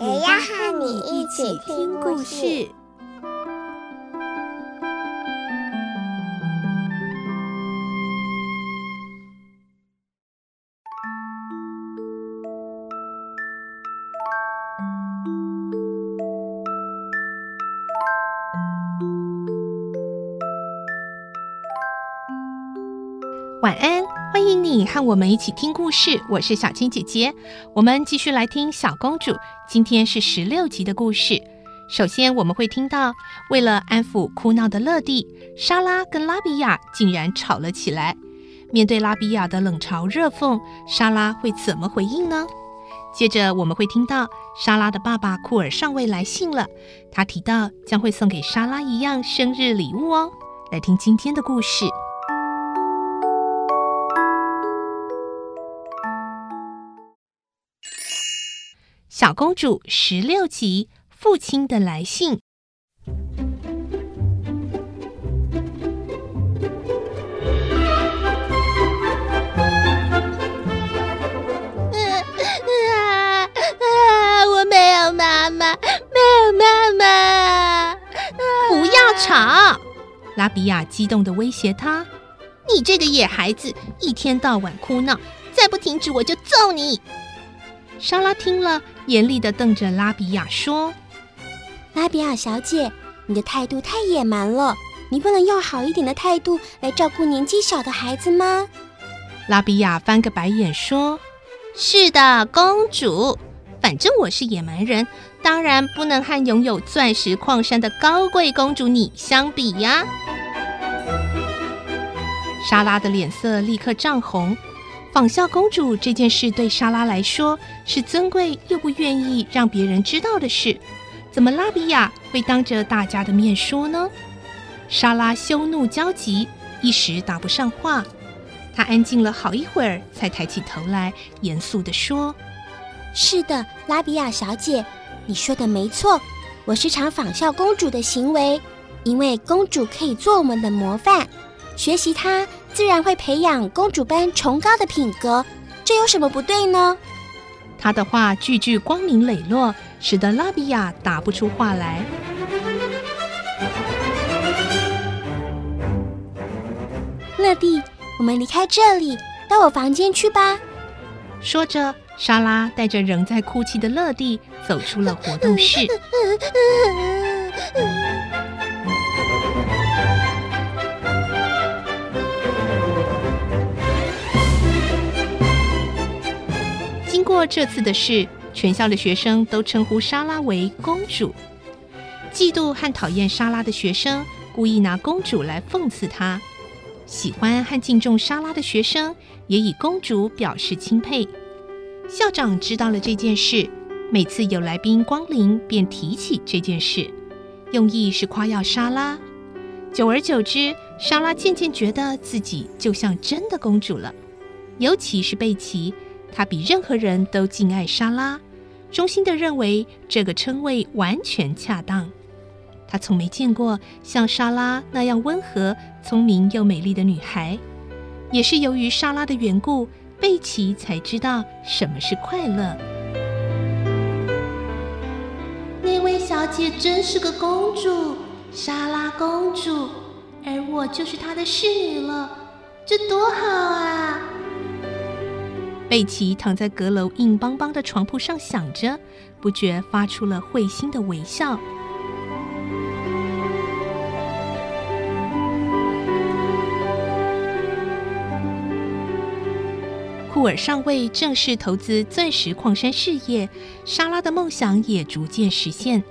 也要和你一起听故事。晚安，欢迎你和我们一起听故事。我是小青姐姐，我们继续来听小公主。今天是十六集的故事。首先，我们会听到，为了安抚哭闹的乐蒂，莎拉跟拉比亚竟然吵了起来。面对拉比亚的冷嘲热讽，莎拉会怎么回应呢？接着，我们会听到莎拉的爸爸库尔上尉来信了，他提到将会送给莎拉一样生日礼物哦。来听今天的故事。小公主十六集，父亲的来信。我没有妈妈，没有妈妈！不要吵！拉比亚激动的威胁他：“你这个野孩子，一天到晚哭闹，再不停止我就揍你！”莎拉听了，严厉的瞪着拉比亚说：“拉比亚小姐，你的态度太野蛮了，你不能用好一点的态度来照顾年纪小的孩子吗？”拉比亚翻个白眼说：“是的，公主，反正我是野蛮人，当然不能和拥有钻石矿山的高贵公主你相比呀。”莎拉的脸色立刻涨红。仿效公主这件事对莎拉来说是尊贵又不愿意让别人知道的事，怎么拉比亚会当着大家的面说呢？莎拉羞怒交集，一时答不上话。她安静了好一会儿，才抬起头来，严肃地说：“是的，拉比亚小姐，你说的没错，我是常仿效公主的行为，因为公主可以做我们的模范，学习她。”自然会培养公主般崇高的品格，这有什么不对呢？他的话句句光明磊落，使得拉比亚答不出话来。乐蒂，我们离开这里，到我房间去吧。说着，莎拉带着仍在哭泣的乐蒂走出了活动室。过这次的事，全校的学生都称呼莎拉为公主。嫉妒和讨厌莎拉的学生故意拿公主来讽刺她；喜欢和敬重莎拉的学生也以公主表示钦佩。校长知道了这件事，每次有来宾光临，便提起这件事，用意是夸耀莎拉。久而久之，莎拉渐渐觉得自己就像真的公主了，尤其是贝奇。他比任何人都敬爱莎拉，衷心地认为这个称谓完全恰当。他从没见过像莎拉那样温和、聪明又美丽的女孩。也是由于莎拉的缘故，贝奇才知道什么是快乐。那位小姐真是个公主，莎拉公主，而我就是她的侍女了，这多好啊！贝奇躺在阁楼硬邦邦的床铺上想着，不觉发出了会心的微笑。库尔上尉正式投资钻石矿山事业，莎拉的梦想也逐渐实现。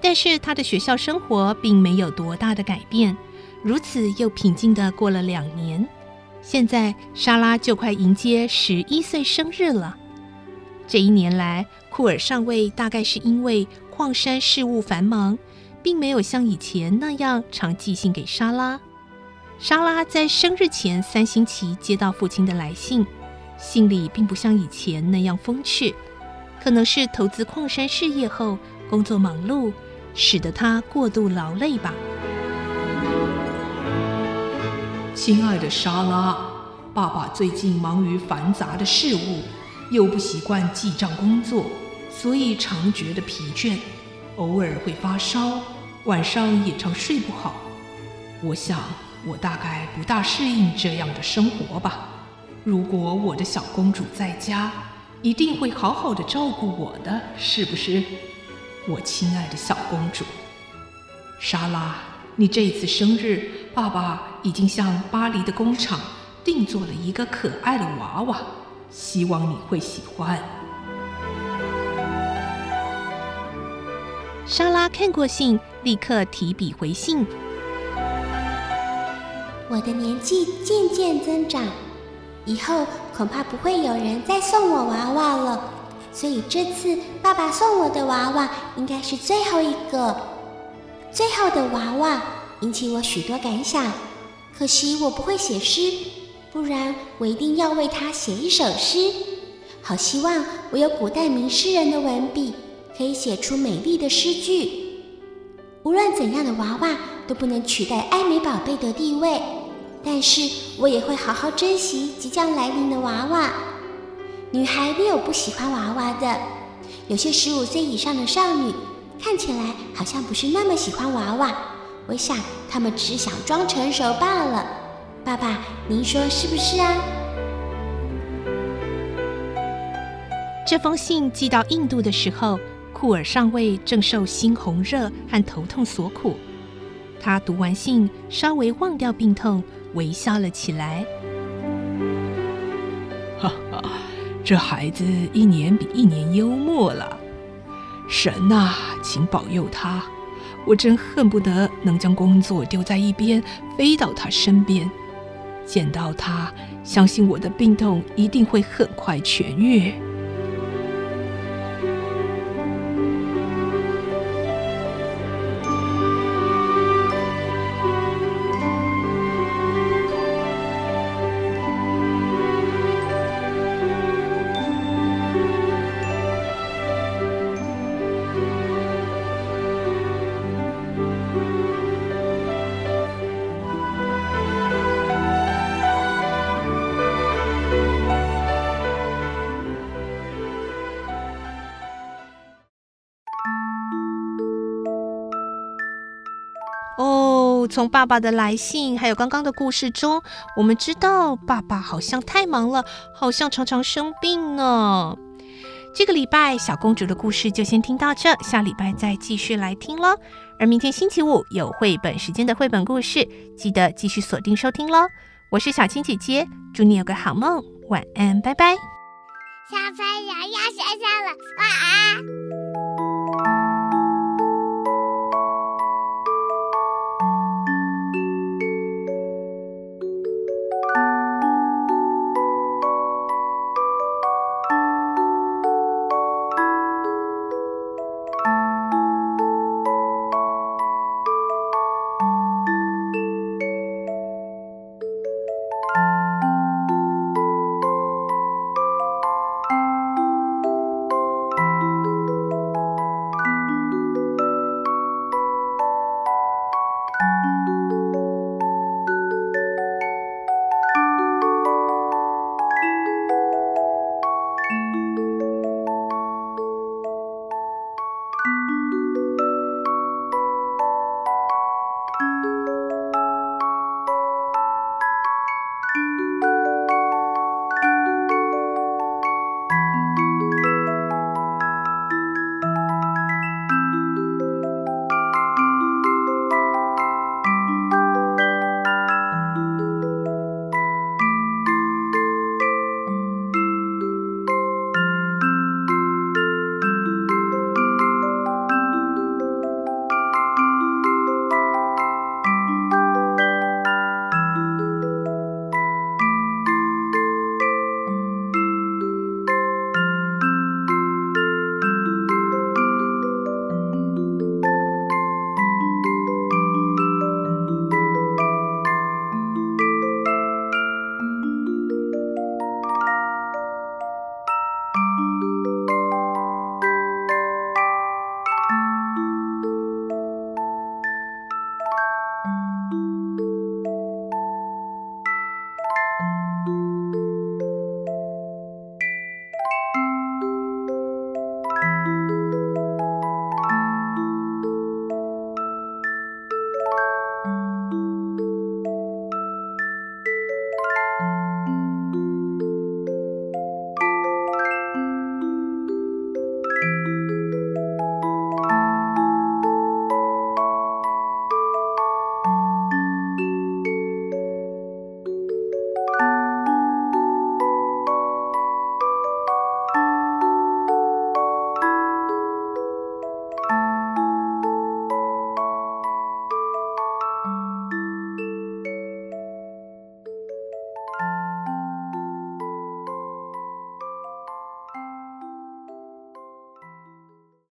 但是她的学校生活并没有多大的改变，如此又平静的过了两年。现在，莎拉就快迎接十一岁生日了。这一年来，库尔上尉大概是因为矿山事务繁忙，并没有像以前那样常寄信给莎拉。莎拉在生日前三星期接到父亲的来信，信里并不像以前那样风趣，可能是投资矿山事业后工作忙碌，使得他过度劳累吧。亲爱的莎拉，爸爸最近忙于繁杂的事务，又不习惯记账工作，所以常觉得疲倦，偶尔会发烧，晚上也常睡不好。我想。我大概不大适应这样的生活吧。如果我的小公主在家，一定会好好的照顾我的，是不是？我亲爱的小公主，莎拉，你这次生日，爸爸已经向巴黎的工厂定做了一个可爱的娃娃，希望你会喜欢。莎拉看过信，立刻提笔回信。我的年纪渐渐增长，以后恐怕不会有人再送我娃娃了，所以这次爸爸送我的娃娃应该是最后一个。最后的娃娃引起我许多感想，可惜我不会写诗，不然我一定要为他写一首诗。好希望我有古代名诗人的文笔，可以写出美丽的诗句。无论怎样的娃娃都不能取代爱美宝贝的地位。但是我也会好好珍惜即将来临的娃娃。女孩没有不喜欢娃娃的，有些十五岁以上的少女看起来好像不是那么喜欢娃娃。我想他们只想装成熟罢了。爸爸，您说是不是啊？这封信寄到印度的时候，库尔上尉正受猩红热和头痛所苦。他读完信，稍微忘掉病痛。微笑了起来。哈哈，这孩子一年比一年幽默了。神呐，请保佑他！我真恨不得能将工作丢在一边，飞到他身边，见到他，相信我的病痛一定会很快痊愈。从爸爸的来信，还有刚刚的故事中，我们知道爸爸好像太忙了，好像常常生病呢。这个礼拜小公主的故事就先听到这，下礼拜再继续来听喽。而明天星期五有绘本时间的绘本故事，记得继续锁定收听喽。我是小青姐姐，祝你有个好梦，晚安，拜拜。小朋友要睡觉了，晚安。